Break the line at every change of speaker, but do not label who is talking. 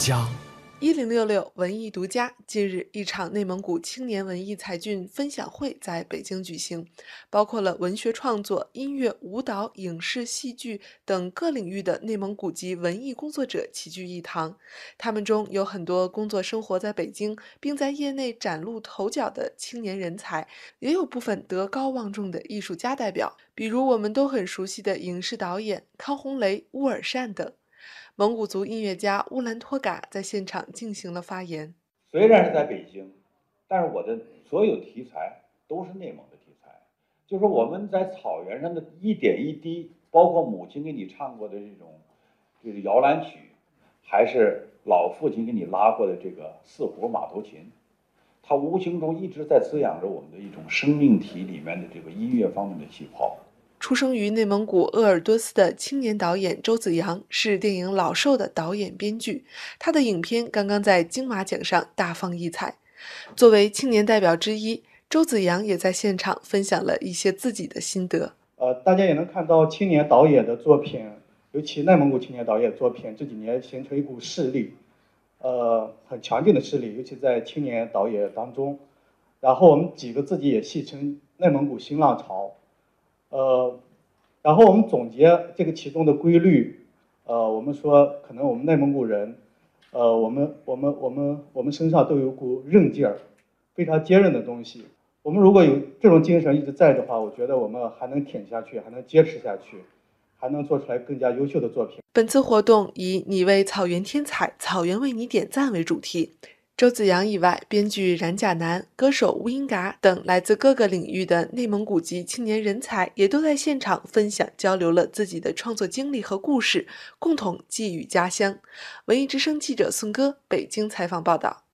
六文艺独家。
一零六六文艺独家。近日，一场内蒙古青年文艺才俊分享会在北京举行，包括了文学创作、音乐、舞蹈、影视、戏剧等各领域的内蒙古籍文艺工作者齐聚一堂。他们中有很多工作生活在北京，并在业内崭露头角的青年人才，也有部分德高望重的艺术家代表，比如我们都很熟悉的影视导演康洪雷、乌尔善等。蒙古族音乐家乌兰托嘎在现场进行了发言。
虽然是在北京，但是我的所有题材都是内蒙的题材，就是我们在草原上的一点一滴，包括母亲给你唱过的这种这个摇篮曲，还是老父亲给你拉过的这个四胡马头琴，它无形中一直在滋养着我们的一种生命体里面的这个音乐方面的气泡。
出生于内蒙古鄂尔多斯的青年导演周子扬是电影《老兽》的导演编剧，他的影片刚刚在金马奖上大放异彩。作为青年代表之一，周子扬也在现场分享了一些自己的心得。
呃，大家也能看到青年导演的作品，尤其内蒙古青年导演作品这几年形成一股势力，呃，很强劲的势力，尤其在青年导演当中。然后我们几个自己也戏称内蒙古新浪潮。呃，然后我们总结这个其中的规律，呃，我们说可能我们内蒙古人，呃，我们我们我们我们身上都有股韧劲儿，非常坚韧的东西。我们如果有这种精神一直在的话，我觉得我们还能挺下去，还能坚持下去，还能做出来更加优秀的作品。
本次活动以“你为草原添彩，草原为你点赞”为主题。周子阳以外，编剧冉甲男、歌手乌英嘎等来自各个领域的内蒙古籍青年人才，也都在现场分享交流了自己的创作经历和故事，共同寄语家乡。文艺之声记者宋歌北京采访报道。